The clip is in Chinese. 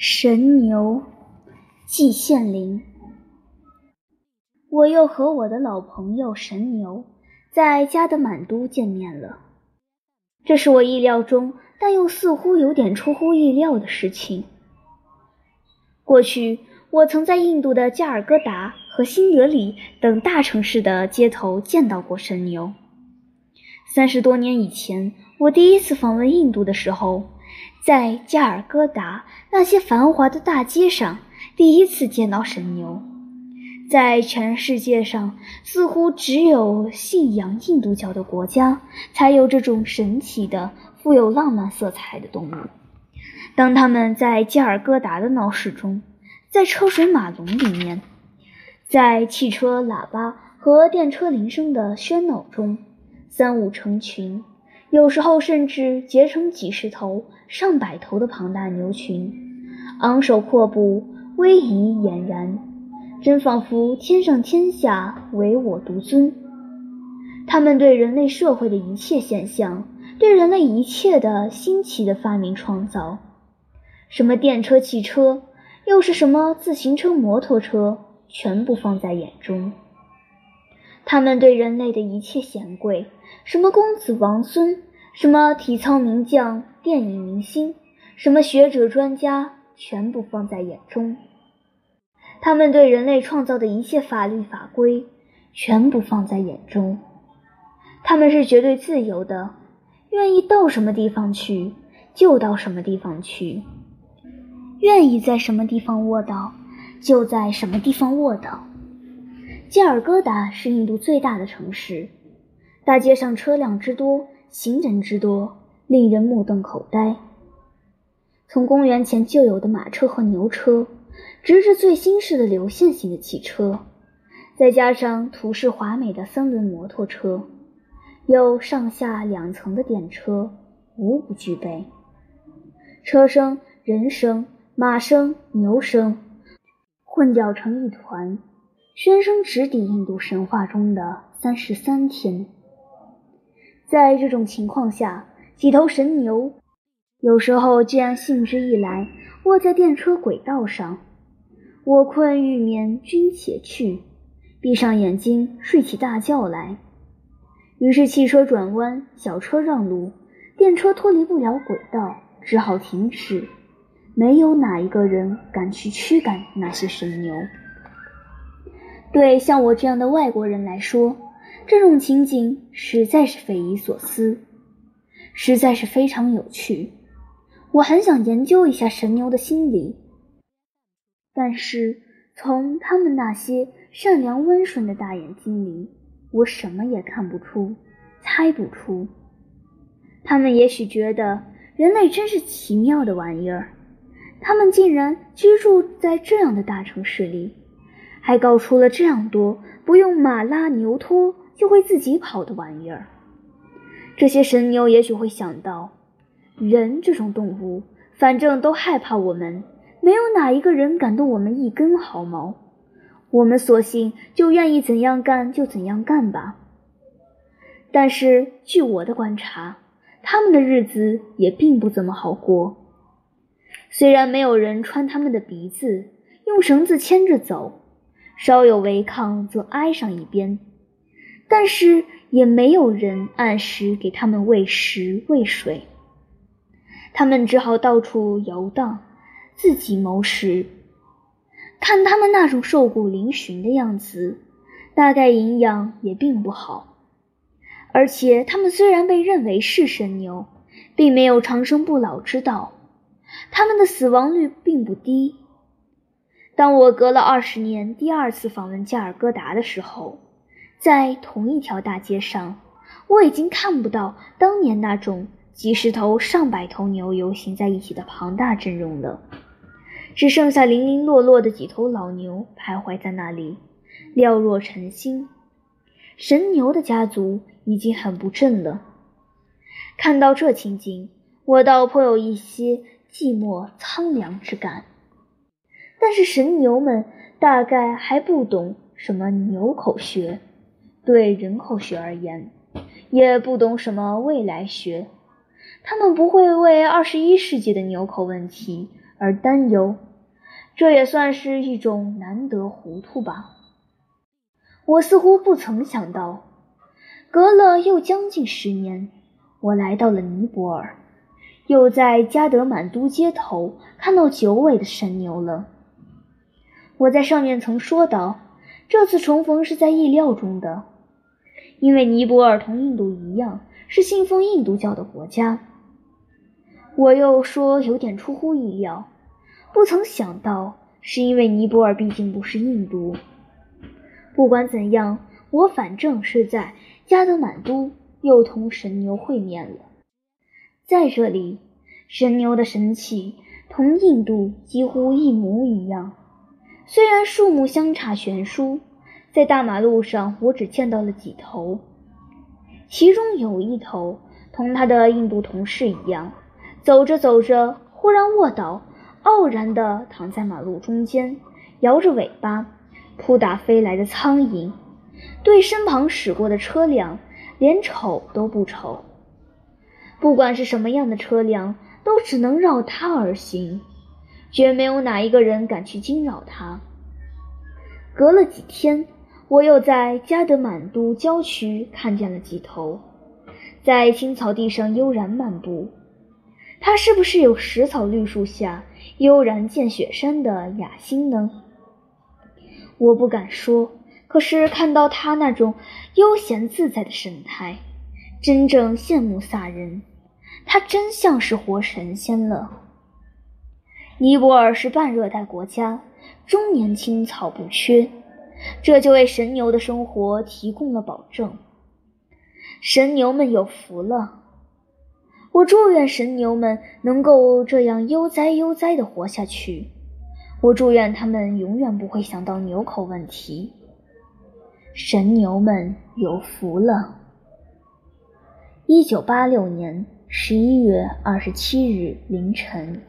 神牛，季羡林。我又和我的老朋友神牛在加德满都见面了。这是我意料中，但又似乎有点出乎意料的事情。过去，我曾在印度的加尔各答和新德里等大城市的街头见到过神牛。三十多年以前，我第一次访问印度的时候。在加尔各答那些繁华的大街上，第一次见到神牛。在全世界上，似乎只有信仰印度教的国家才有这种神奇的、富有浪漫色彩的动物。当他们在加尔各答的闹市中，在车水马龙里面，在汽车喇叭和电车铃声的喧闹中，三五成群。有时候甚至结成几十头、上百头的庞大牛群，昂首阔步，威仪俨然，真仿佛天上天下唯我独尊。他们对人类社会的一切现象，对人类一切的新奇的发明创造，什么电车、汽车，又是什么自行车、摩托车，全部放在眼中。他们对人类的一切显贵，什么公子王孙，什么体操名将、电影明星，什么学者专家，全部放在眼中。他们对人类创造的一切法律法规，全部放在眼中。他们是绝对自由的，愿意到什么地方去就到什么地方去，愿意在什么地方卧倒就在什么地方卧倒。加尔各答是印度最大的城市，大街上车辆之多，行人之多，令人目瞪口呆。从公元前就有的马车和牛车，直至最新式的流线型的汽车，再加上图式华美的三轮摩托车，有上下两层的电车，无不具备。车声、人声、马声、牛声混搅成一团。宣声直抵印度神话中的三十三天。在这种情况下，几头神牛有时候竟然兴致一来，卧在电车轨道上。我困欲眠君且去，闭上眼睛睡起大觉来。于是汽车转弯，小车让路，电车脱离不了轨道，只好停止。没有哪一个人敢去驱赶那些神牛。对像我这样的外国人来说，这种情景实在是匪夷所思，实在是非常有趣。我很想研究一下神牛的心理，但是从他们那些善良温顺的大眼睛里，我什么也看不出，猜不出。他们也许觉得人类真是奇妙的玩意儿，他们竟然居住在这样的大城市里。还搞出了这样多不用马拉牛拖就会自己跑的玩意儿。这些神牛也许会想到，人这种动物，反正都害怕我们，没有哪一个人敢动我们一根毫毛。我们索性就愿意怎样干就怎样干吧。但是据我的观察，他们的日子也并不怎么好过。虽然没有人穿他们的鼻子，用绳子牵着走。稍有违抗，则挨上一边，但是也没有人按时给他们喂食喂水，他们只好到处游荡，自己谋食。看他们那种瘦骨嶙峋的样子，大概营养也并不好。而且他们虽然被认为是神牛，并没有长生不老之道，他们的死亡率并不低。当我隔了二十年第二次访问加尔各答的时候，在同一条大街上，我已经看不到当年那种几十头、上百头牛游行在一起的庞大阵容了，只剩下零零落落的几头老牛徘徊在那里，寥若晨星。神牛的家族已经很不振了。看到这情景，我倒颇有一些寂寞苍凉之感。但是神牛们大概还不懂什么牛口学，对人口学而言，也不懂什么未来学。他们不会为二十一世纪的牛口问题而担忧，这也算是一种难得糊涂吧。我似乎不曾想到，隔了又将近十年，我来到了尼泊尔，又在加德满都街头看到九尾的神牛了。我在上面曾说到，这次重逢是在意料中的，因为尼泊尔同印度一样是信奉印度教的国家。我又说有点出乎意料，不曾想到是因为尼泊尔毕竟不是印度。不管怎样，我反正是在加德满都又同神牛会面了。在这里，神牛的神器同印度几乎一模一样，虽然数目相差悬殊，在大马路上我只见到了几头，其中有一头同他的印度同事一样。走着走着，忽然卧倒，傲然地躺在马路中间，摇着尾巴扑打飞来的苍蝇，对身旁驶过的车辆连瞅都不瞅。不管是什么样的车辆，都只能绕他而行，绝没有哪一个人敢去惊扰他。隔了几天，我又在加德满都郊区看见了几头，在青草地上悠然漫步。它是不是有石草绿树下悠然见雪山的雅兴呢？我不敢说，可是看到他那种悠闲自在的神态，真正羡慕洒人。他真像是活神仙了。尼泊尔是半热带国家，终年青草不缺，这就为神牛的生活提供了保证。神牛们有福了。我祝愿神牛们能够这样悠哉悠哉地活下去。我祝愿他们永远不会想到牛口问题。神牛们有福了。一九八六年十一月二十七日凌晨。